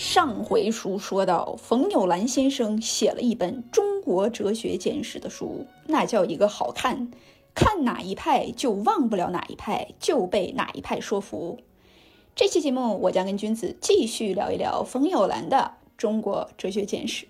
上回书说到，冯友兰先生写了一本《中国哲学简史》的书，那叫一个好看，看哪一派就忘不了哪一派，就被哪一派说服。这期节目，我将跟君子继续聊一聊冯友兰的《中国哲学简史》。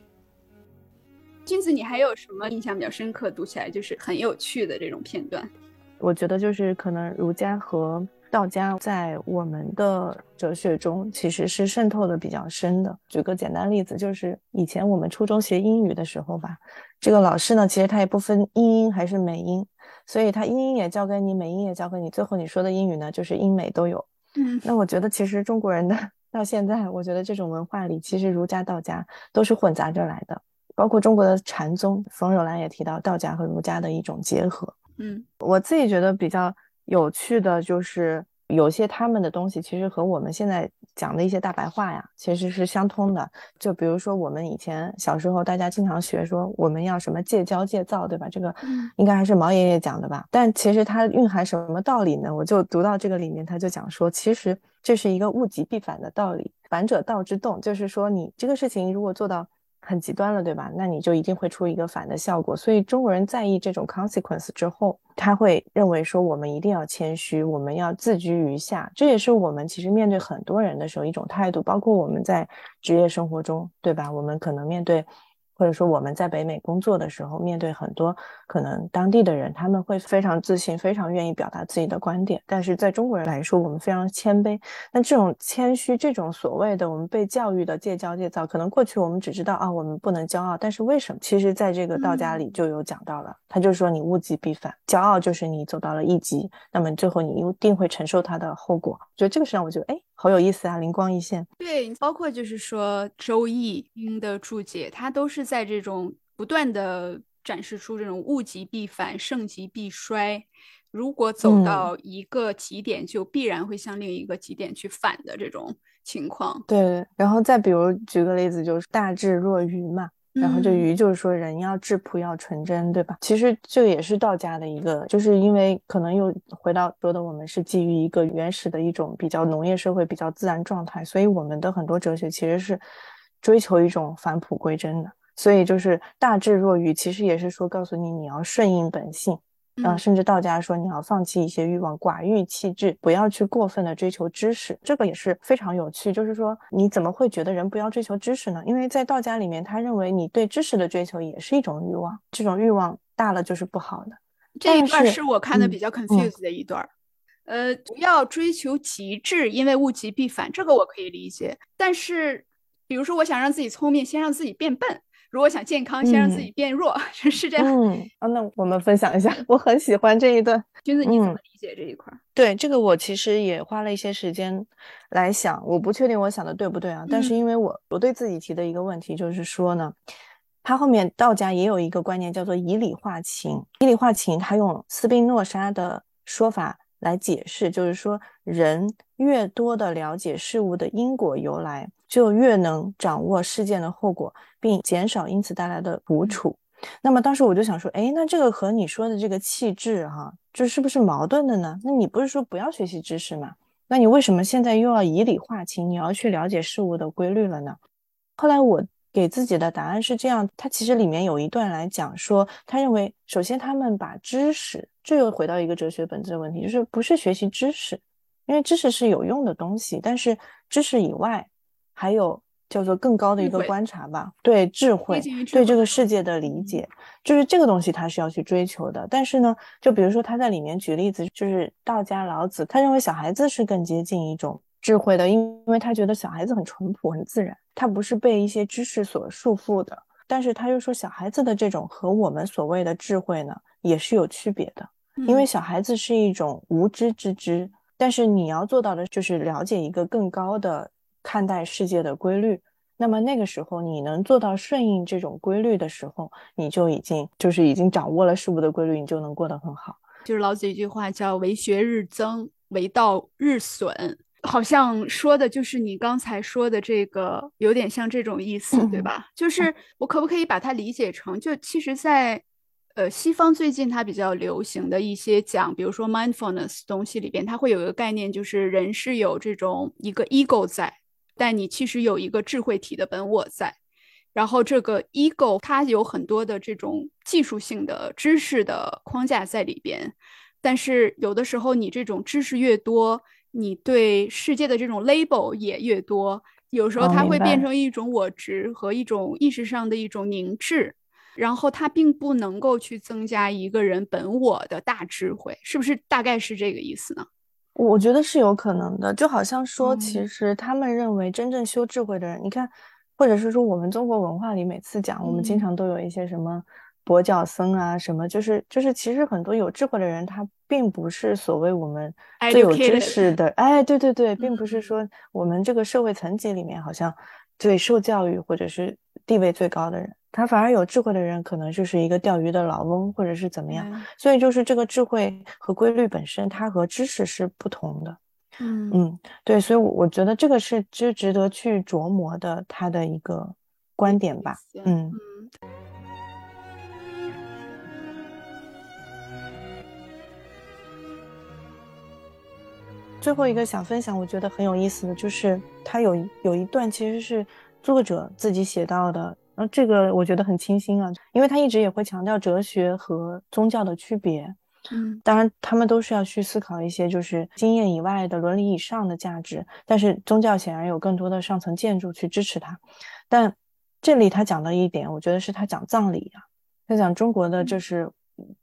君子，你还有什么印象比较深刻、读起来就是很有趣的这种片段？我觉得就是可能儒家和道家在我们的哲学中其实是渗透的比较深的。举个简单例子，就是以前我们初中学英语的时候吧，这个老师呢，其实他也不分英音还是美音，所以他英音也教给你，美音也教给你，最后你说的英语呢，就是英美都有。嗯，那我觉得其实中国人的到现在，我觉得这种文化里，其实儒家、道家都是混杂着来的，包括中国的禅宗，冯友兰也提到道家和儒家的一种结合。嗯，我自己觉得比较有趣的就是。有些他们的东西其实和我们现在讲的一些大白话呀，其实是相通的。就比如说我们以前小时候，大家经常学说我们要什么戒骄戒躁，对吧？这个应该还是毛爷爷讲的吧？但其实它蕴含什么道理呢？我就读到这个里面，他就讲说，其实这是一个物极必反的道理，反者道之动，就是说你这个事情如果做到。很极端了，对吧？那你就一定会出一个反的效果。所以中国人在意这种 consequence 之后，他会认为说我们一定要谦虚，我们要自居于下。这也是我们其实面对很多人的时候一种态度，包括我们在职业生活中，对吧？我们可能面对。或者说我们在北美工作的时候，面对很多可能当地的人，他们会非常自信，非常愿意表达自己的观点。但是在中国人来说，我们非常谦卑。那这种谦虚，这种所谓的我们被教育的戒骄戒躁，可能过去我们只知道啊，我们不能骄傲。但是为什么？其实在这个道家里就有讲到了，他就说你物极必反，骄傲就是你走到了一级，那么最后你一定会承受它的后果。觉得这个事让我觉得，哎。好有意思啊，灵光一现。对，包括就是说《周易》的注解，它都是在这种不断的展示出这种物极必反、盛极必衰。如果走到一个极点，就必然会向另一个极点去反的这种情况。对，然后再比如举个例子，就是大智若愚嘛。然后这鱼就是说人要质朴要纯真，对吧？其实这个也是道家的一个，就是因为可能又回到说的我们是基于一个原始的一种比较农业社会、比较自然状态，所以我们的很多哲学其实是追求一种返璞归真的。所以就是大智若愚，其实也是说告诉你你要顺应本性。啊，甚至道家说你要放弃一些欲望，寡欲气质，不要去过分的追求知识，这个也是非常有趣。就是说，你怎么会觉得人不要追求知识呢？因为在道家里面，他认为你对知识的追求也是一种欲望，这种欲望大了就是不好的。这一段是我看的比较 confused 的一段。呃，不要追求极致，因为物极必反，这个我可以理解。但是，比如说，我想让自己聪明，先让自己变笨。如果想健康，先让自己变弱，是这样。嗯，啊，那我们分享一下，我很喜欢这一段。君子，你怎么理解这一块？对这个，我其实也花了一些时间来想，我不确定我想的对不对啊。但是因为我我对自己提的一个问题就是说呢，他后面道家也有一个观念叫做以理化情。以理化情，他用斯宾诺莎的说法来解释，就是说人越多的了解事物的因果由来。就越能掌握事件的后果，并减少因此带来的苦楚。那么当时我就想说，哎，那这个和你说的这个气质，哈，这是不是矛盾的呢？那你不是说不要学习知识吗？那你为什么现在又要以理化情？你要去了解事物的规律了呢？后来我给自己的答案是这样：他其实里面有一段来讲说，他认为首先他们把知识，这又回到一个哲学本质的问题，就是不是学习知识，因为知识是有用的东西，但是知识以外。还有叫做更高的一个观察吧，对智慧，对这个世界的理解，就是这个东西他是要去追求的。但是呢，就比如说他在里面举例子，就是道家老子，他认为小孩子是更接近一种智慧的，因因为他觉得小孩子很淳朴、很自然，他不是被一些知识所束缚的。但是他又说，小孩子的这种和我们所谓的智慧呢，也是有区别的，因为小孩子是一种无知之知，但是你要做到的就是了解一个更高的。看待世界的规律，那么那个时候你能做到顺应这种规律的时候，你就已经就是已经掌握了事物的规律，你就能过得很好。就是老子一句话叫“为学日增，为道日损”，好像说的就是你刚才说的这个，有点像这种意思，对吧？就是我可不可以把它理解成，就其实，在呃西方最近它比较流行的一些讲，比如说 mindfulness 东西里边，它会有一个概念，就是人是有这种一个 ego 在。但你其实有一个智慧体的本我在。然后这个 ego 它有很多的这种技术性的知识的框架在里边，但是有的时候你这种知识越多，你对世界的这种 label 也越多，有时候它会变成一种我执和一种意识上的一种凝滞，然后它并不能够去增加一个人本我的大智慧，是不是？大概是这个意思呢？我觉得是有可能的，就好像说，其实他们认为真正修智慧的人，你看。或者是说，我们中国文化里每次讲，我们经常都有一些什么跛脚僧啊，什么就是就是，其实很多有智慧的人，他并不是所谓我们最有知识的，哎，对对对，并不是说我们这个社会层级里面好像对受教育或者是地位最高的人，他反而有智慧的人，可能就是一个钓鱼的老翁或者是怎么样，所以就是这个智慧和规律本身，它和知识是不同的。嗯嗯，对，所以，我我觉得这个是值值得去琢磨的，他的一个观点吧。嗯。最后一个想分享，我觉得很有意思的就是他有有一段其实是作者自己写到的，然后这个我觉得很清新啊，因为他一直也会强调哲学和宗教的区别。嗯，当然，他们都是要去思考一些就是经验以外的伦理以上的价值，但是宗教显然有更多的上层建筑去支持它。但这里他讲的一点，我觉得是他讲葬礼啊，他讲中国的，就是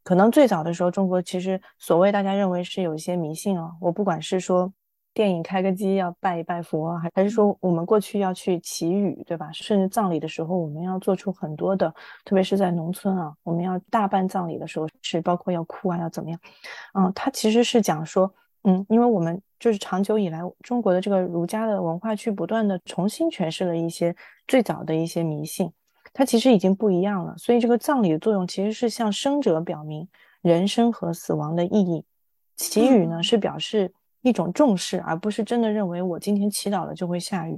可能最早的时候，中国其实所谓大家认为是有一些迷信啊，我不管是说。电影开个机要拜一拜佛，还还是说我们过去要去祈雨，对吧？甚至葬礼的时候，我们要做出很多的，特别是在农村啊，我们要大办葬礼的时候，是包括要哭啊，要怎么样？嗯，他其实是讲说，嗯，因为我们就是长久以来中国的这个儒家的文化，去不断的重新诠释了一些最早的一些迷信，它其实已经不一样了。所以这个葬礼的作用其实是向生者表明人生和死亡的意义，祈雨呢是表示。一种重视，而不是真的认为我今天祈祷了就会下雨，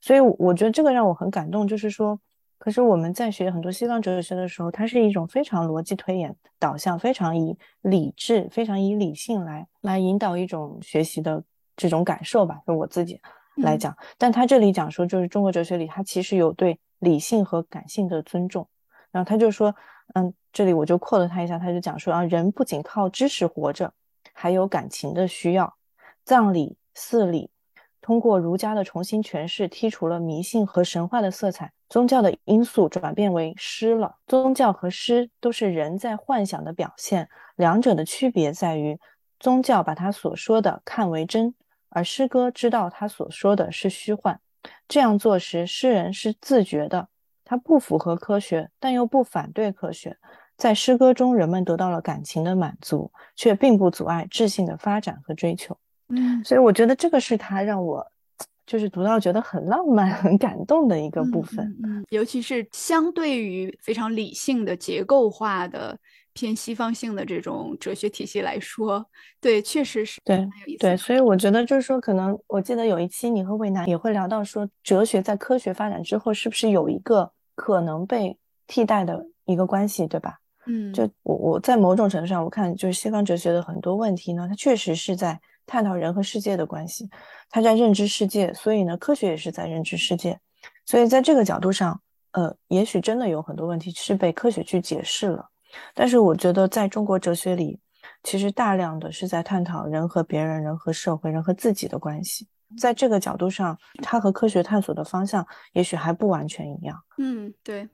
所以我觉得这个让我很感动。就是说，可是我们在学很多西方哲学的时候，它是一种非常逻辑推演导向，非常以理智、非常以理性来来引导一种学习的这种感受吧。就我自己来讲，但他这里讲说，就是中国哲学里，他其实有对理性和感性的尊重。然后他就说，嗯，这里我就扩了他一下，他就讲说啊，人不仅靠知识活着，还有感情的需要。葬礼、祀礼，通过儒家的重新诠释，剔除了迷信和神话的色彩，宗教的因素转变为诗了。宗教和诗都是人在幻想的表现，两者的区别在于，宗教把他所说的看为真，而诗歌知道他所说的是虚幻。这样做时，诗人是自觉的，他不符合科学，但又不反对科学。在诗歌中，人们得到了感情的满足，却并不阻碍智性的发展和追求。嗯，所以我觉得这个是他让我就是读到觉得很浪漫、很感动的一个部分。嗯，尤其是相对于非常理性的、结构化的偏西方性的这种哲学体系来说，对，确实是对对。所以我觉得就是说，可能我记得有一期你和魏楠也会聊到说，哲学在科学发展之后，是不是有一个可能被替代的一个关系，对吧？嗯，就我我在某种程度上，我看就是西方哲学的很多问题呢，它确实是在。探讨人和世界的关系，他在认知世界，所以呢，科学也是在认知世界，所以在这个角度上，呃，也许真的有很多问题是被科学去解释了。但是我觉得，在中国哲学里，其实大量的是在探讨人和别人、人和社会、人和自己的关系。在这个角度上，它和科学探索的方向也许还不完全一样。嗯，对。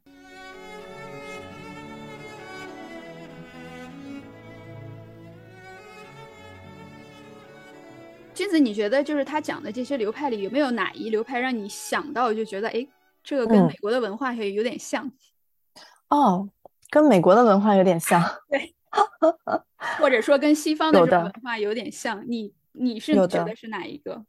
君子，你觉得就是他讲的这些流派里，有没有哪一流派让你想到就觉得，哎，这个跟美国的文化也有点像？哦，跟美国的文化有点像，对，或者说跟西方的这种文化有点像。你你是觉得是哪一个？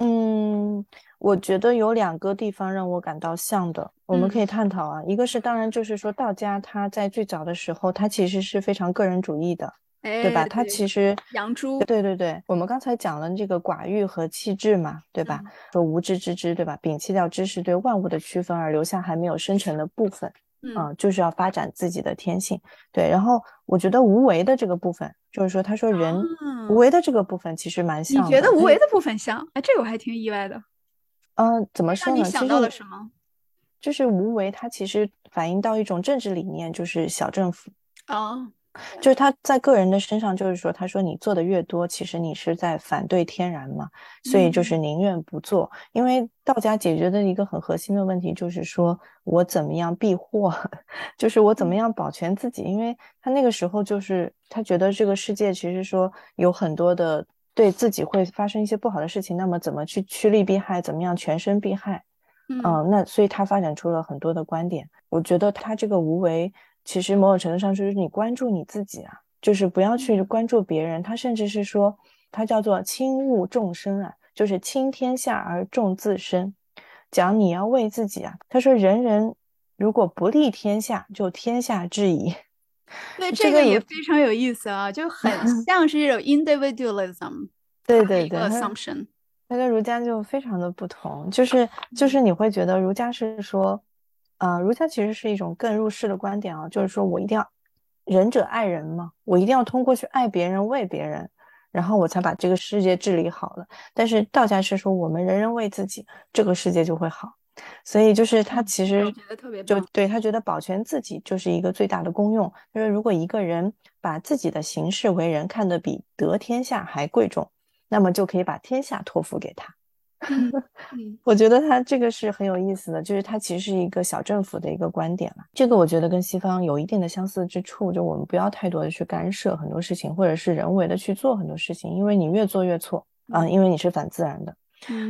嗯，我觉得有两个地方让我感到像的，我们可以探讨啊。一个是当然就是说道家他在最早的时候，他其实是非常个人主义的。对吧？他其实养猪，对对对，我们刚才讲了这个寡欲和气质嘛，对吧？说无知之知，对吧？摒弃掉知识对万物的区分，而留下还没有生成的部分，嗯，就是要发展自己的天性。对，然后我觉得无为的这个部分，就是说他说人无为的这个部分其实蛮像。你觉得无为的部分像？哎，这个我还挺意外的。呃，怎么说呢？你想到了什么？就是无为，它其实反映到一种政治理念，就是小政府啊。就是他在个人的身上，就是说，他说你做的越多，其实你是在反对天然嘛，所以就是宁愿不做。因为道家解决的一个很核心的问题，就是说我怎么样避祸，就是我怎么样保全自己。因为他那个时候就是他觉得这个世界其实说有很多的对自己会发生一些不好的事情，那么怎么去趋利避害，怎么样全身避害？嗯，那所以他发展出了很多的观点。我觉得他这个无为。其实某种程度上就是你关注你自己啊，就是不要去关注别人。他甚至是说，他叫做轻物众生啊，就是轻天下而重自身，讲你要为自己啊。他说，人人如果不利天下，就天下之矣。对，这个也非常有意思啊，就很 像是这种 individualism。对对对，assumption。他跟儒家就非常的不同，就是就是你会觉得儒家是说。啊，儒家其实是一种更入世的观点啊，就是说我一定要仁者爱人嘛，我一定要通过去爱别人、为别人，然后我才把这个世界治理好了。但是道家是说我们人人为自己，这个世界就会好。所以就是他其实就对他觉得保全自己就是一个最大的功用。就是如果一个人把自己的行事为人看得比得天下还贵重，那么就可以把天下托付给他。我觉得他这个是很有意思的，就是他其实是一个小政府的一个观点了。这个我觉得跟西方有一定的相似之处，就我们不要太多的去干涉很多事情，或者是人为的去做很多事情，因为你越做越错啊，因为你是反自然的。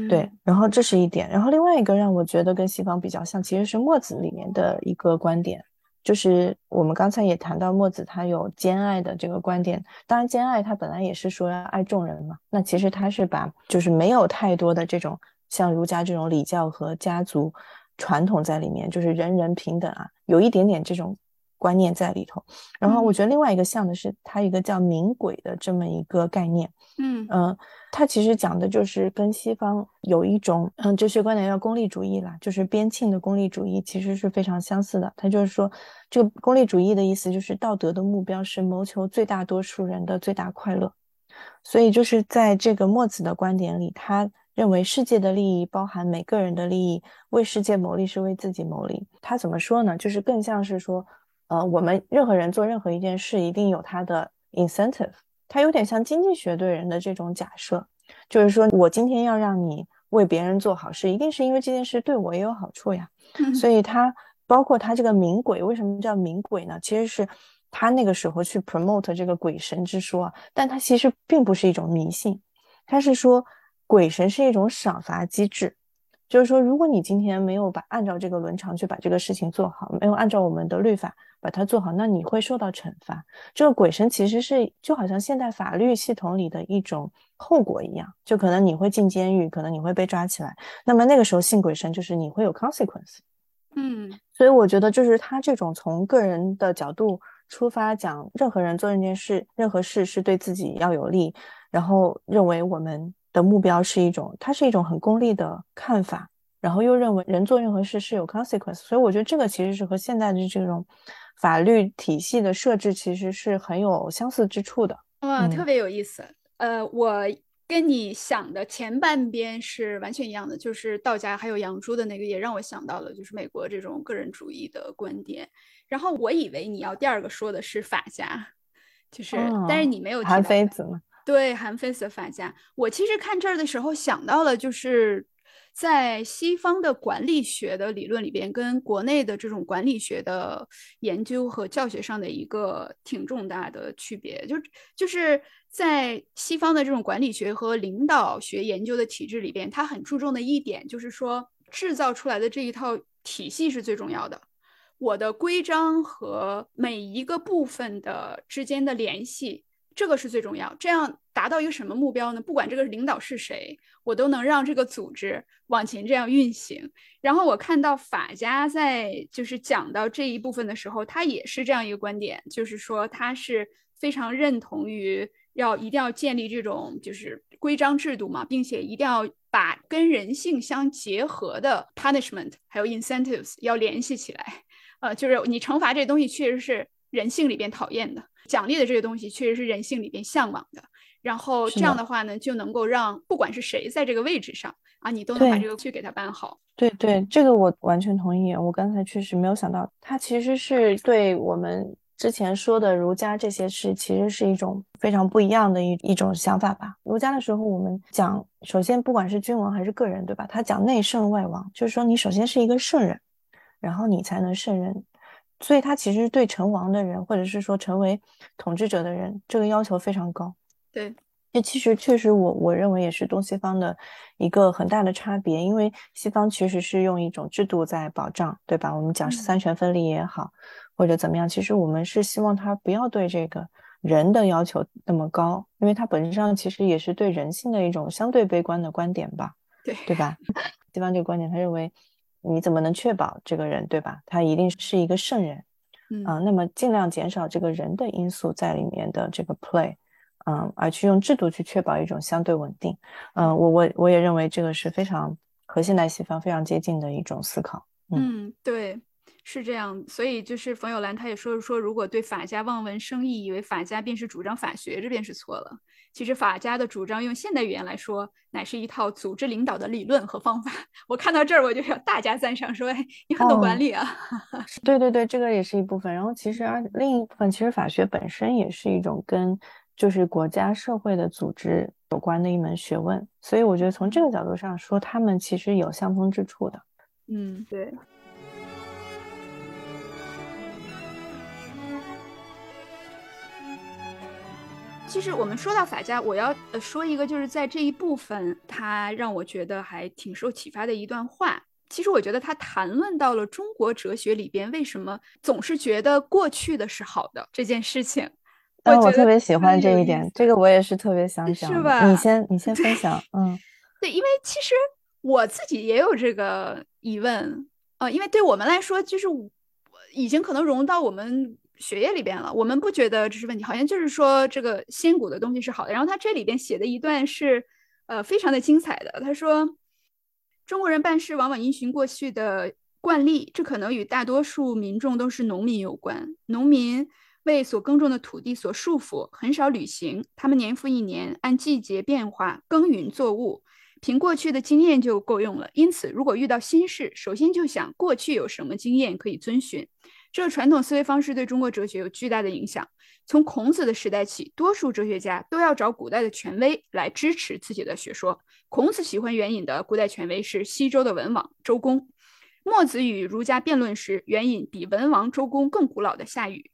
对，然后这是一点，然后另外一个让我觉得跟西方比较像，其实是墨子里面的一个观点。就是我们刚才也谈到墨子，他有兼爱的这个观点。当然，兼爱他本来也是说要爱众人嘛。那其实他是把就是没有太多的这种像儒家这种礼教和家族传统在里面，就是人人平等啊，有一点点这种观念在里头。然后我觉得另外一个像的是他一个叫明鬼的这么一个概念。嗯嗯。他其实讲的就是跟西方有一种嗯哲学观点叫功利主义啦，就是边沁的功利主义其实是非常相似的。他就是说，这个功利主义的意思就是道德的目标是谋求最大多数人的最大快乐。所以就是在这个墨子的观点里，他认为世界的利益包含每个人的利益，为世界谋利是为自己谋利。他怎么说呢？就是更像是说，呃，我们任何人做任何一件事，一定有他的 incentive。它有点像经济学对人的这种假设，就是说我今天要让你为别人做好事，一定是因为这件事对我也有好处呀。所以它包括它这个冥鬼，为什么叫冥鬼呢？其实是他那个时候去 promote 这个鬼神之说，但它其实并不是一种迷信，它是说鬼神是一种赏罚机制，就是说如果你今天没有把按照这个伦常去把这个事情做好，没有按照我们的律法。把它做好，那你会受到惩罚。这个鬼神其实是就好像现代法律系统里的一种后果一样，就可能你会进监狱，可能你会被抓起来。那么那个时候信鬼神就是你会有 consequence。嗯，所以我觉得就是他这种从个人的角度出发讲，任何人做这件事，任何事是对自己要有利，然后认为我们的目标是一种，它是一种很功利的看法，然后又认为人做任何事是有 consequence。所以我觉得这个其实是和现在的这种。法律体系的设置其实是很有相似之处的，哇，特别有意思。呃，我跟你想的前半边是完全一样的，就是道家还有杨朱的那个，也让我想到了就是美国这种个人主义的观点。然后我以为你要第二个说的是法家，就是，但是你没有韩非子吗？对，韩非子法家。我其实看这儿的时候想到了，就是。在西方的管理学的理论里边，跟国内的这种管理学的研究和教学上的一个挺重大的区别，就就是在西方的这种管理学和领导学研究的体制里边，它很注重的一点就是说，制造出来的这一套体系是最重要的，我的规章和每一个部分的之间的联系。这个是最重要，这样达到一个什么目标呢？不管这个领导是谁，我都能让这个组织往前这样运行。然后我看到法家在就是讲到这一部分的时候，他也是这样一个观点，就是说他是非常认同于要一定要建立这种就是规章制度嘛，并且一定要把跟人性相结合的 punishment 还有 incentives 要联系起来。呃，就是你惩罚这东西确实是人性里边讨厌的。奖励的这些东西确实是人性里边向往的，然后这样的话呢，就能够让不管是谁在这个位置上啊，你都能把这个去给他办好。对对，这个我完全同意。我刚才确实没有想到，它其实是对我们之前说的儒家这些事，其实是一种非常不一样的一一种想法吧。儒家的时候，我们讲，首先不管是君王还是个人，对吧？他讲内圣外王，就是说你首先是一个圣人，然后你才能圣人。所以他其实对成王的人，或者是说成为统治者的人，这个要求非常高。对。这其实确实，我我认为也是东西方的一个很大的差别，因为西方其实是用一种制度在保障，对吧？我们讲三权分立也好，或者怎么样，其实我们是希望他不要对这个人的要求那么高，因为他本质上其实也是对人性的一种相对悲观的观点吧？对，对吧？西方这个观点，他认为你怎么能确保这个人，对吧？他一定是一个圣人，嗯啊，那么尽量减少这个人的因素在里面的这个 play。嗯，而去用制度去确保一种相对稳定。嗯，我我我也认为这个是非常和现代西方非常接近的一种思考。嗯，对，是这样。所以就是冯友兰他也说说，如果对法家望文生义，以为法家便是主张法学，这便是错了。其实法家的主张，用现代语言来说，乃是一套组织领导的理论和方法。我看到这儿，我就要大加赞赏，说，哎，你很懂管理啊。对对对，这个也是一部分。然后其实而另一部分，其实法学本身也是一种跟。就是国家社会的组织有关的一门学问，所以我觉得从这个角度上说，他们其实有相通之处的。嗯，对。其实我们说到法家，我要呃说一个，就是在这一部分，他让我觉得还挺受启发的一段话。其实我觉得他谈论到了中国哲学里边为什么总是觉得过去的是好的这件事情。但我特别喜欢这一点，这个我也是特别想讲。是吧？你先，你先 分享。嗯，对，因为其实我自己也有这个疑问啊，因为对我们来说，就是已经可能融入到我们血液里边了。我们不觉得这是问题，好像就是说这个先古的东西是好的。然后他这里边写的一段是呃非常的精彩的，他说中国人办事往往因循过去的惯例，这可能与大多数民众都是农民有关，农民。为所耕种的土地所束缚，很少旅行。他们年复一年按季节变化耕耘作物，凭过去的经验就够用了。因此，如果遇到新事，首先就想过去有什么经验可以遵循。这个传统思维方式对中国哲学有巨大的影响。从孔子的时代起，多数哲学家都要找古代的权威来支持自己的学说。孔子喜欢援引的古代权威是西周的文王周公。墨子与儒家辩论时，援引比文王、周公更古老的夏禹。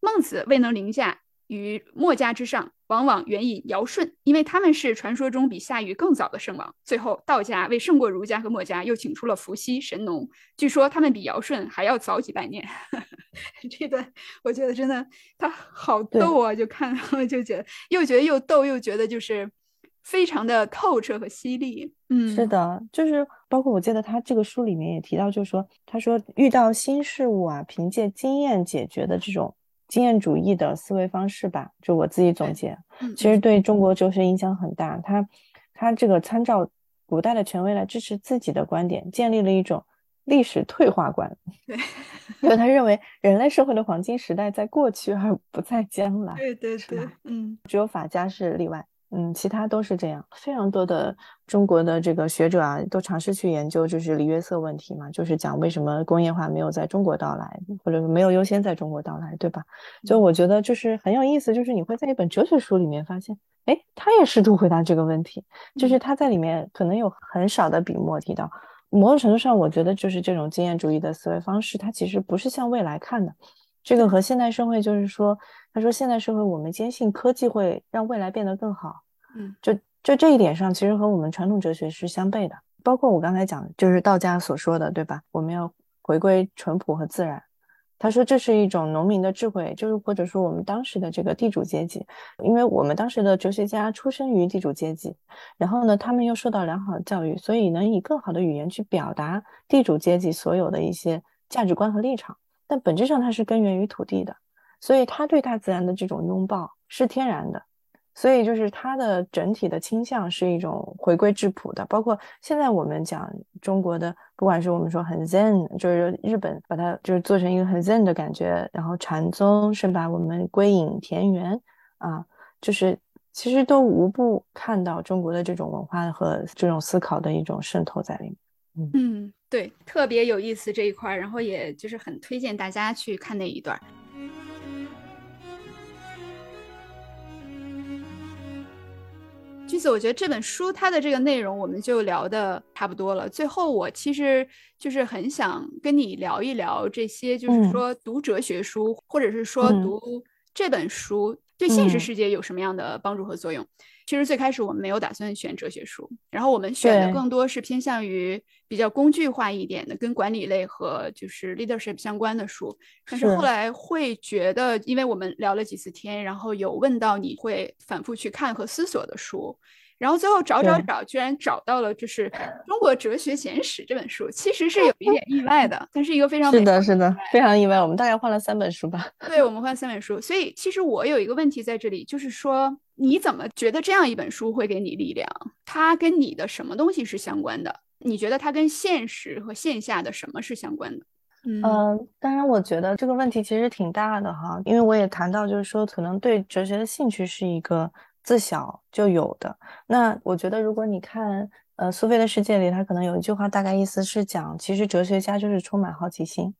孟子未能凌驾于墨家之上，往往援引尧舜，因为他们是传说中比夏禹更早的圣王。最后，道家为胜过儒家和墨家，又请出了伏羲、神农，据说他们比尧舜还要早几百年。这段我觉得真的他好逗啊！就看了就觉得又觉得又逗，又觉得就是非常的透彻和犀利。嗯，是的，就是包括我记得他这个书里面也提到，就是说他说遇到新事物啊，凭借经验解决的这种。经验主义的思维方式吧，就我自己总结，其实对中国哲学影响很大。他他这个参照古代的权威来支持自己的观点，建立了一种历史退化观。对，因为他认为人类社会的黄金时代在过去，而不在将来。对对对，嗯，只有法家是例外。嗯，其他都是这样。非常多的中国的这个学者啊，都尝试去研究，就是李约瑟问题嘛，就是讲为什么工业化没有在中国到来，或者没有优先在中国到来，对吧？就我觉得就是很有意思，就是你会在一本哲学书里面发现，哎，他也试图回答这个问题，就是他在里面可能有很少的笔墨提到。某种程度上，我觉得就是这种经验主义的思维方式，它其实不是向未来看的。这个和现代社会就是说，他说现代社会我们坚信科技会让未来变得更好，嗯，就就这一点上，其实和我们传统哲学是相悖的。包括我刚才讲，就是道家所说的，对吧？我们要回归淳朴和自然。他说这是一种农民的智慧，就是或者说我们当时的这个地主阶级，因为我们当时的哲学家出生于地主阶级，然后呢，他们又受到良好的教育，所以能以更好的语言去表达地主阶级所有的一些价值观和立场。但本质上它是根源于土地的，所以他对大自然的这种拥抱是天然的，所以就是它的整体的倾向是一种回归质朴的。包括现在我们讲中国的，不管是我们说很 zen，就是日本把它就是做成一个很 zen 的感觉，然后禅宗是把我们归隐田园啊，就是其实都无不看到中国的这种文化和这种思考的一种渗透在里面。嗯，对，特别有意思这一块，然后也就是很推荐大家去看那一段。君子，我觉得这本书它的这个内容我们就聊的差不多了。最后，我其实就是很想跟你聊一聊这些，就是说读哲学书，或者是说读这本书对现实世界有什么样的帮助和作用。其实最开始我们没有打算选哲学书，然后我们选的更多是偏向于比较工具化一点的，跟管理类和就是 leadership 相关的书。但是后来会觉得，因为我们聊了几次天，然后有问到你会反复去看和思索的书。然后最后找找找，居然找到了就是《中国哲学简史》这本书，其实是有一点意外的，但是一个非常是的，是的，非常意外。我们大概换了三本书吧？对，我们换三本书。所以其实我有一个问题在这里，就是说你怎么觉得这样一本书会给你力量？它跟你的什么东西是相关的？你觉得它跟现实和线下的什么是相关的？嗯，当然，我觉得这个问题其实挺大的哈，因为我也谈到，就是说可能对哲学的兴趣是一个。自小就有的。那我觉得，如果你看，呃，苏菲的世界里，他可能有一句话，大概意思是讲，其实哲学家就是充满好奇心。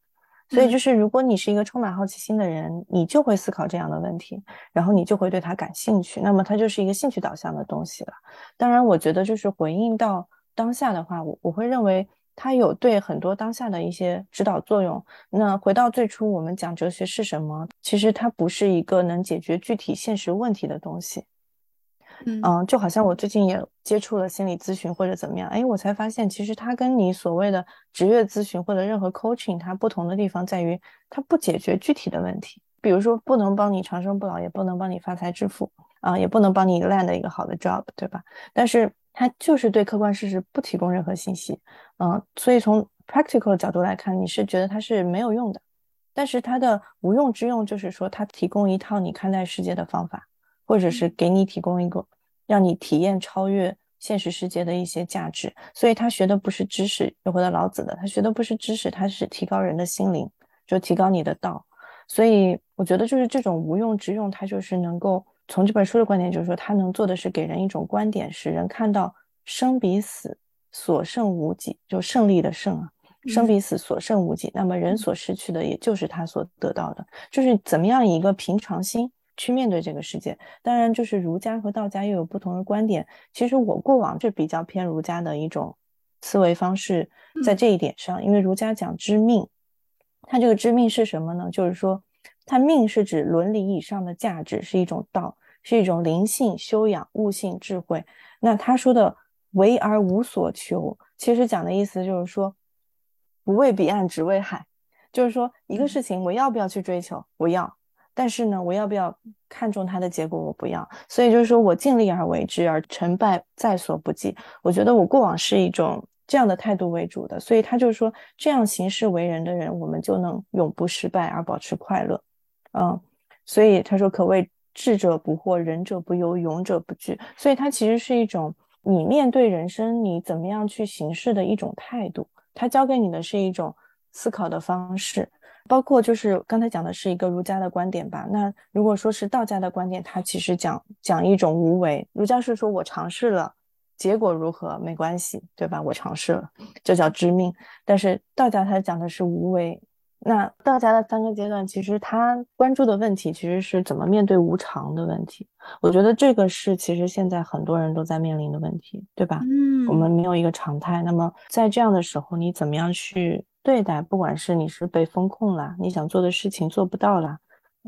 所以就是，如果你是一个充满好奇心的人，你就会思考这样的问题，然后你就会对他感兴趣。那么它就是一个兴趣导向的东西了。当然，我觉得就是回应到当下的话，我我会认为它有对很多当下的一些指导作用。那回到最初，我们讲哲学是什么？其实它不是一个能解决具体现实问题的东西。嗯，就好像我最近也接触了心理咨询或者怎么样，哎，我才发现其实它跟你所谓的职业咨询或者任何 coaching 它不同的地方在于，它不解决具体的问题，比如说不能帮你长生不老，也不能帮你发财致富啊，也不能帮你 land 一个好的 job，对吧？但是它就是对客观事实不提供任何信息，嗯，所以从 practical 的角度来看，你是觉得它是没有用的，但是它的无用之用就是说它提供一套你看待世界的方法。或者是给你提供一个让你体验超越现实世界的一些价值，所以他学的不是知识，又回到老子的，他学的不是知识，他是提高人的心灵，就提高你的道。所以我觉得就是这种无用之用，它就是能够从这本书的观点，就是说他能做的是给人一种观点，使人看到生比死所剩无几，就胜利的胜啊，生比死所剩无几。那么人所失去的，也就是他所得到的，就是怎么样以一个平常心。去面对这个世界，当然就是儒家和道家又有不同的观点。其实我过往是比较偏儒家的一种思维方式，在这一点上，因为儒家讲知命，它这个知命是什么呢？就是说，它命是指伦理以上的价值，是一种道，是一种灵性修养、悟性智慧。那他说的为而无所求，其实讲的意思就是说，不为彼岸，只为海，就是说一个事情我要不要去追求，我要。但是呢，我要不要看重它的结果？我不要。所以就是说我尽力而为之，而成败在所不计。我觉得我过往是一种这样的态度为主的。所以他就说，这样行事为人的人，我们就能永不失败而保持快乐。嗯，所以他说，可谓智者不惑，仁者不忧，勇者不惧。所以它其实是一种你面对人生你怎么样去行事的一种态度。他教给你的是一种思考的方式。包括就是刚才讲的是一个儒家的观点吧。那如果说是道家的观点，它其实讲讲一种无为。儒家是说我尝试了，结果如何没关系，对吧？我尝试了，就叫知命。但是道家它讲的是无为。那道家的三个阶段，其实他关注的问题其实是怎么面对无常的问题。我觉得这个是其实现在很多人都在面临的问题，对吧？嗯，我们没有一个常态。那么在这样的时候，你怎么样去？对待，不管是你是被风控了，你想做的事情做不到了，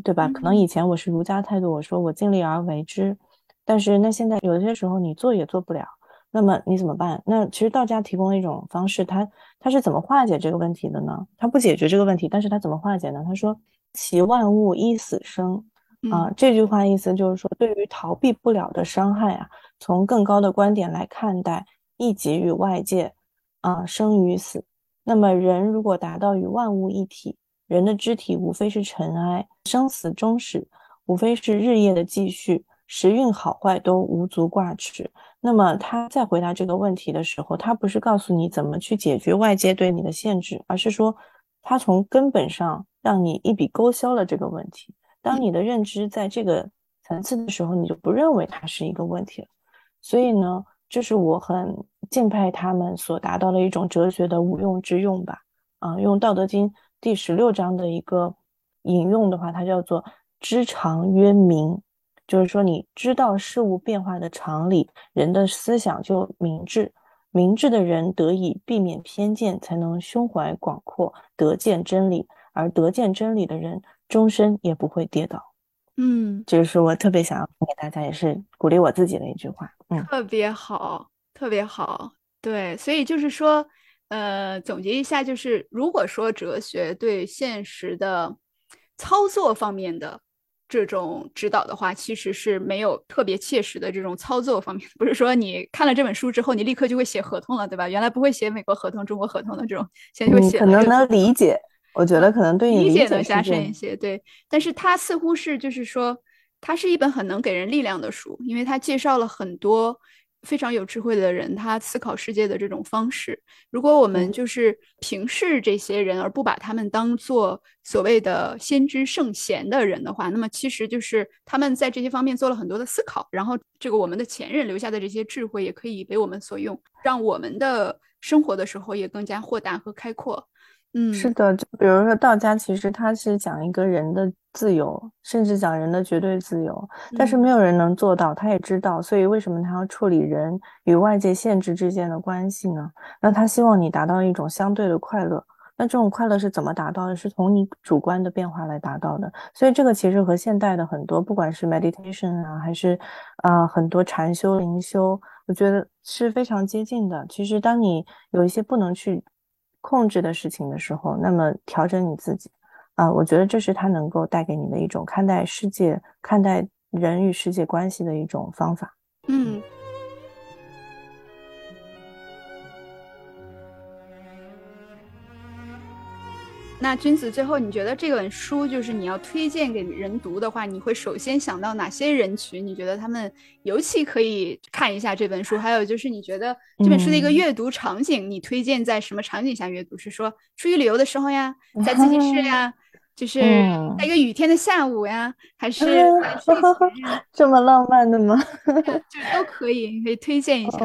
对吧？可能以前我是儒家态度，我说我尽力而为之，但是那现在有些时候你做也做不了，那么你怎么办？那其实道家提供了一种方式，他他是怎么化解这个问题的呢？他不解决这个问题，但是他怎么化解呢？他说：“其万物依死生。”啊，这句话意思就是说，对于逃避不了的伤害啊，从更高的观点来看待，亦给予外界啊，生与死。那么，人如果达到与万物一体，人的肢体无非是尘埃，生死终始，无非是日夜的继续，时运好坏都无足挂齿。那么，他在回答这个问题的时候，他不是告诉你怎么去解决外界对你的限制，而是说，他从根本上让你一笔勾销了这个问题。当你的认知在这个层次的时候，你就不认为它是一个问题了。所以呢，这是我很敬佩他们所达到的一种哲学的无用之用吧。啊，用《道德经》第十六章的一个引用的话，它叫做“知常曰明”，就是说你知道事物变化的常理，人的思想就明智。明智的人得以避免偏见，才能胸怀广阔，得见真理；而得见真理的人，终身也不会跌倒。嗯，这是我特别想要给大家，也是鼓励我自己的一句话。嗯，特别好，特别好。对，所以就是说，呃，总结一下，就是如果说哲学对现实的操作方面的。这种指导的话，其实是没有特别切实的这种操作方面，不是说你看了这本书之后，你立刻就会写合同了，对吧？原来不会写美国合同、中国合同的这种，现在就写。可能能理解，我觉得可能对你理解能加深一些，对。但是它似乎是就是说，它是一本很能给人力量的书，因为它介绍了很多。非常有智慧的人，他思考世界的这种方式，如果我们就是平视这些人，而不把他们当做所谓的先知圣贤的人的话，那么其实就是他们在这些方面做了很多的思考，然后这个我们的前任留下的这些智慧也可以为我们所用，让我们的生活的时候也更加豁达和开阔。嗯，是的，就比如说道家，其实他是讲一个人的自由，甚至讲人的绝对自由，但是没有人能做到。他也知道，所以为什么他要处理人与外界限制之间的关系呢？那他希望你达到一种相对的快乐。那这种快乐是怎么达到的？是从你主观的变化来达到的。所以这个其实和现代的很多，不管是 meditation 啊，还是啊很多禅修、灵修，我觉得是非常接近的。其实当你有一些不能去。控制的事情的时候，那么调整你自己，啊，我觉得这是他能够带给你的一种看待世界、看待人与世界关系的一种方法。嗯。那君子，最后你觉得这本书就是你要推荐给人读的话，你会首先想到哪些人群？你觉得他们尤其可以看一下这本书？还有就是你觉得这本书的一个阅读场景，你推荐在什么场景下阅读？是说出去旅游的时候呀，在自习室呀，就是在一个雨天的下午呀，还是 这么浪漫的吗？就都可以，你可以推荐一下。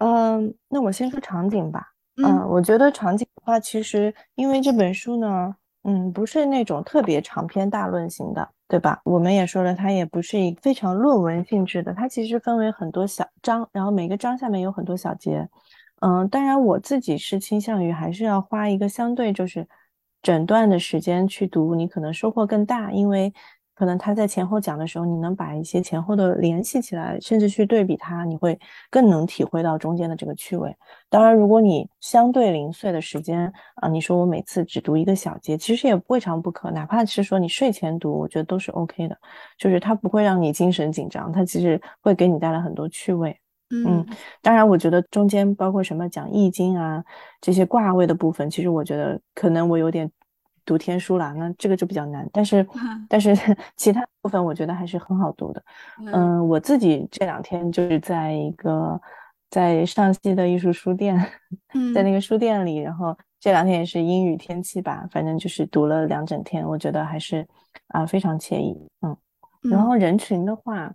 嗯，那我先说场景吧。嗯，我觉得场景的话，其实因为这本书呢，嗯，不是那种特别长篇大论型的，对吧？我们也说了，它也不是一非常论文性质的，它其实分为很多小章，然后每个章下面有很多小节。嗯，当然我自己是倾向于还是要花一个相对就是整段的时间去读，你可能收获更大，因为。可能他在前后讲的时候，你能把一些前后的联系起来，甚至去对比它，你会更能体会到中间的这个趣味。当然，如果你相对零碎的时间啊，你说我每次只读一个小节，其实也未尝不可。哪怕是说你睡前读，我觉得都是 OK 的，就是它不会让你精神紧张，它其实会给你带来很多趣味。嗯，当然，我觉得中间包括什么讲易经啊这些卦位的部分，其实我觉得可能我有点。读天书啦，那这个就比较难。但是，但是 其他部分我觉得还是很好读的。嗯，我自己这两天就是在一个在上戏的艺术书店，在那个书店里，然后这两天也是阴雨天气吧，反正就是读了两整天，我觉得还是啊非常惬意。嗯，然后人群的话，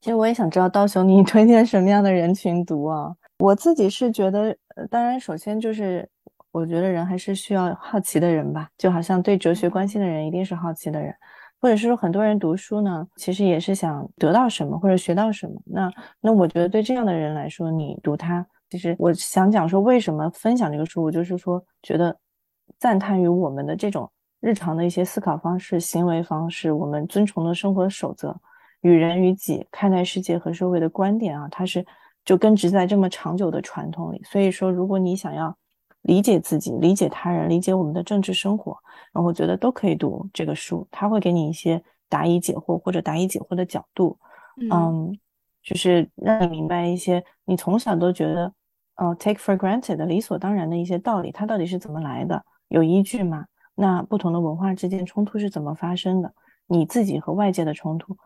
其实我也想知道刀雄你推荐什么样的人群读啊？我自己是觉得，当然首先就是。我觉得人还是需要好奇的人吧，就好像对哲学关心的人一定是好奇的人，或者是说很多人读书呢，其实也是想得到什么或者学到什么。那那我觉得对这样的人来说，你读它，其实我想讲说为什么分享这个书，我就是说觉得赞叹于我们的这种日常的一些思考方式、行为方式，我们遵从的生活守则，与人与己看待世界和社会的观点啊，它是就根植在这么长久的传统里。所以说，如果你想要。理解自己，理解他人，理解我们的政治生活，然后我觉得都可以读这个书，他会给你一些答疑解惑或者答疑解惑的角度，嗯，就是让你明白一些你从小都觉得，呃，take for granted 的理所当然的一些道理，它到底是怎么来的，有依据吗？那不同的文化之间冲突是怎么发生的？你自己和外界的冲突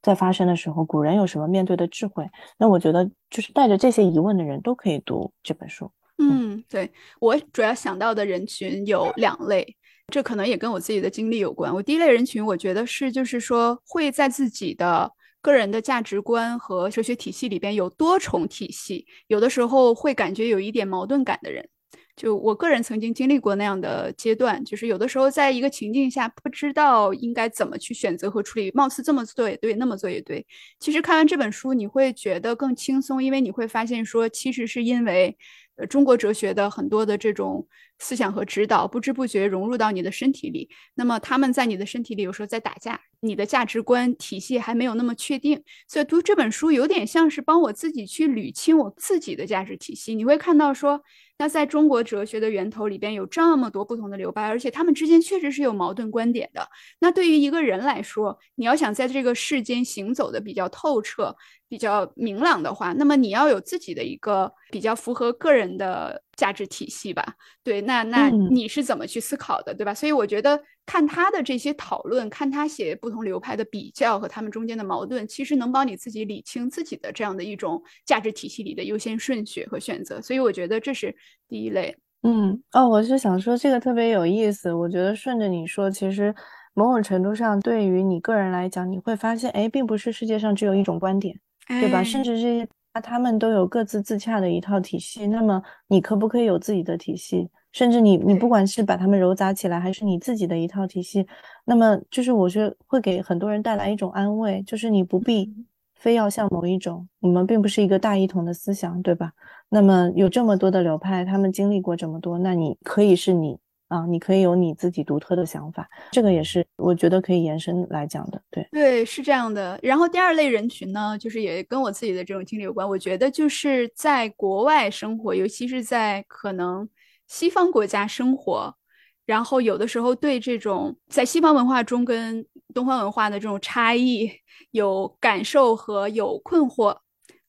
在发生的时候，古人有什么面对的智慧？那我觉得就是带着这些疑问的人都可以读这本书。嗯，对我主要想到的人群有两类，这可能也跟我自己的经历有关。我第一类人群，我觉得是就是说会在自己的个人的价值观和哲学体系里边有多重体系，有的时候会感觉有一点矛盾感的人。就我个人曾经经历过那样的阶段，就是有的时候在一个情境下不知道应该怎么去选择和处理，貌似这么做也对，那么做也对。其实看完这本书，你会觉得更轻松，因为你会发现说，其实是因为。呃，中国哲学的很多的这种思想和指导，不知不觉融入到你的身体里。那么他们在你的身体里有时候在打架，你的价值观体系还没有那么确定。所以读这本书有点像是帮我自己去捋清我自己的价值体系。你会看到说，那在中国哲学的源头里边有这么多不同的流派，而且他们之间确实是有矛盾观点的。那对于一个人来说，你要想在这个世间行走的比较透彻。比较明朗的话，那么你要有自己的一个比较符合个人的价值体系吧？对，那那你是怎么去思考的，对吧？所以我觉得看他的这些讨论，看他写不同流派的比较和他们中间的矛盾，其实能帮你自己理清自己的这样的一种价值体系里的优先顺序和选择。所以我觉得这是第一类。嗯，哦，我是想说这个特别有意思。我觉得顺着你说，其实某种程度上对于你个人来讲，你会发现，哎，并不是世界上只有一种观点。对吧？甚至这些他们都有各自自洽的一套体系。那么你可不可以有自己的体系？甚至你你不管是把他们揉杂起来，还是你自己的一套体系，那么就是我觉得会给很多人带来一种安慰，就是你不必非要像某一种，我们并不是一个大一统的思想，对吧？那么有这么多的流派，他们经历过这么多，那你可以是你。啊，你可以有你自己独特的想法，这个也是我觉得可以延伸来讲的。对对，是这样的。然后第二类人群呢，就是也跟我自己的这种经历有关。我觉得就是在国外生活，尤其是在可能西方国家生活，然后有的时候对这种在西方文化中跟东方文化的这种差异有感受和有困惑。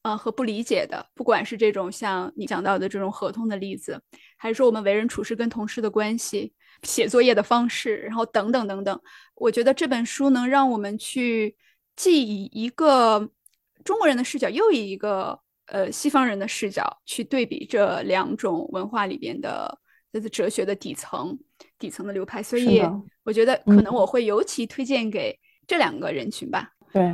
啊，和不理解的，不管是这种像你讲到的这种合同的例子，还是说我们为人处事跟同事的关系、写作业的方式，然后等等等等，我觉得这本书能让我们去既以一个中国人的视角，又以一个呃西方人的视角去对比这两种文化里边的就是哲学的底层、底层的流派，所以我觉得可能我会尤其推荐给这两个人群吧。对。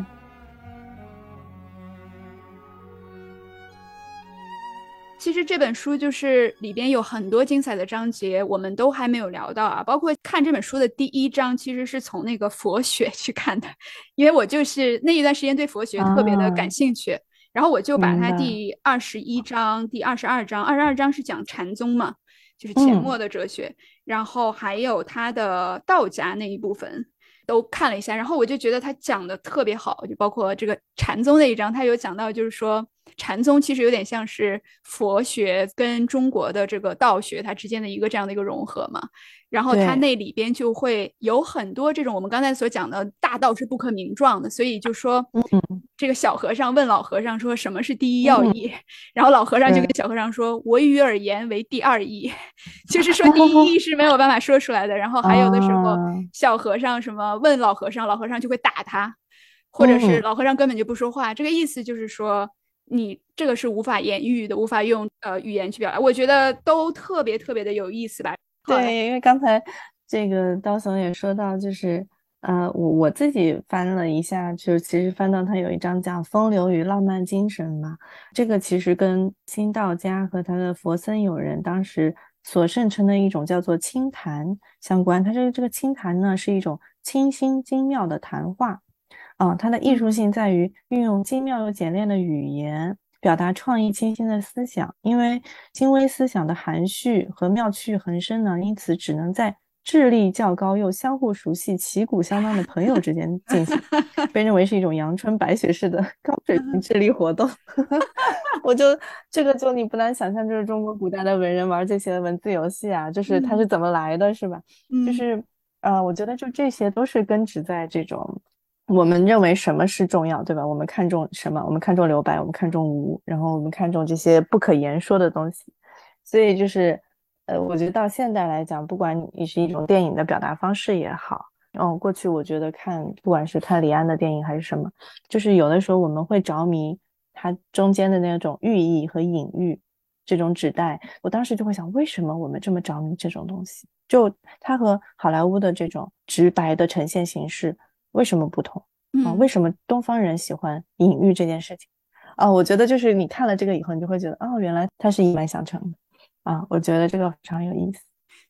其实这本书就是里边有很多精彩的章节，我们都还没有聊到啊。包括看这本书的第一章，其实是从那个佛学 去看的，因为我就是那一段时间对佛学特别的感兴趣，然后我就把它第二十一章、第二十二章，二十二章是讲禅宗嘛，就是钱默的哲学，然后还有他的道家那一部分都看了一下，然后我就觉得他讲的特别好，就包括这个禅宗那一章，他有讲到就是说。禅宗其实有点像是佛学跟中国的这个道学它之间的一个这样的一个融合嘛，然后它那里边就会有很多这种我们刚才所讲的大道是不可名状的，所以就说，这个小和尚问老和尚说什么是第一要义，然后老和尚就跟小和尚说，我与尔言为第二义，就是说第一义是没有办法说出来的。然后还有的时候小和尚什么问老和尚，老和尚就会打他，或者是老和尚根本就不说话，这个意思就是说。你这个是无法言喻的，无法用呃语言去表达。我觉得都特别特别的有意思吧。对，因为刚才这个刀总也说到，就是呃，我我自己翻了一下，就其实翻到他有一章讲风流与浪漫精神嘛。这个其实跟新道家和他的佛僧友人当时所盛称的一种叫做清谈相关。他这个这个清谈呢，是一种清新精妙的谈话。啊，它的艺术性在于运用精妙又简练的语言，表达创意清新的思想。因为精微思想的含蓄和妙趣横生呢，因此只能在智力较高又相互熟悉、旗鼓相当的朋友之间进行，被认为是一种阳春白雪式的高水平智力活动。我就这个就你不难想象，就是中国古代的文人玩这些文字游戏啊，就是它是怎么来的，是吧？就是呃，我觉得就这些都是根植在这种。我们认为什么是重要，对吧？我们看重什么？我们看重留白，我们看重无，然后我们看重这些不可言说的东西。所以就是，呃，我觉得到现代来讲，不管你是一种电影的表达方式也好，嗯，过去我觉得看不管是看李安的电影还是什么，就是有的时候我们会着迷它中间的那种寓意和隐喻，这种纸袋，我当时就会想，为什么我们这么着迷这种东西？就它和好莱坞的这种直白的呈现形式为什么不同啊？为什么东方人喜欢隐喻这件事情啊？我觉得就是你看了这个以后，你就会觉得，哦，原来它是一脉相承的啊！我觉得这个非常有意思。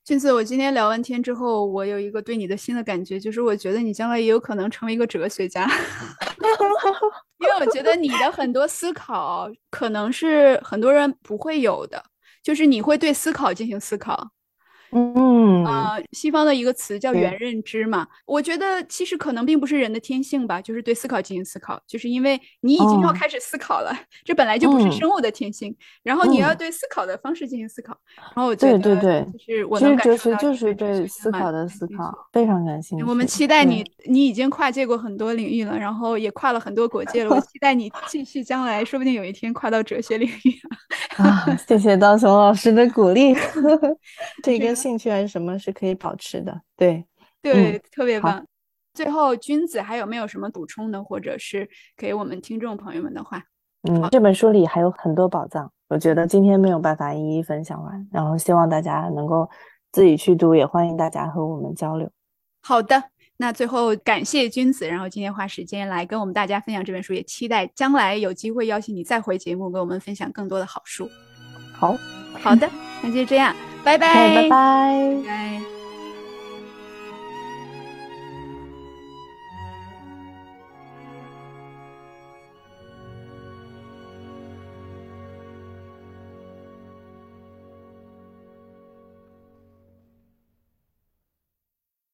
俊子，我今天聊完天之后，我有一个对你的新的感觉，就是我觉得你将来也有可能成为一个哲学家，因为我觉得你的很多思考可能是很多人不会有的，就是你会对思考进行思考。嗯。啊，西方的一个词叫原认知嘛，我觉得其实可能并不是人的天性吧，就是对思考进行思考，就是因为你已经要开始思考了，这本来就不是生物的天性，然后你要对思考的方式进行思考，然后我觉得对对对，就是我能感受到就是对思考的思考非常感兴趣。我们期待你，你已经跨界过很多领域了，然后也跨了很多国界了，我 期待你继续将来，说不定有一天跨到哲学领域啊！谢谢刀雄老师的鼓励，这个。兴趣还是什么是可以保持的？对对，特别棒。最后，君子还有没有什么补充的，或者是给我们听众朋友们的话？嗯，这本书里还有很多宝藏，我觉得今天没有办法一一分享完，然后希望大家能够自己去读，也欢迎大家和我们交流。好的，那最后感谢君子，然后今天花时间来跟我们大家分享这本书，也期待将来有机会邀请你再回节目，跟我们分享更多的好书。好好的，那就这样。拜拜拜拜。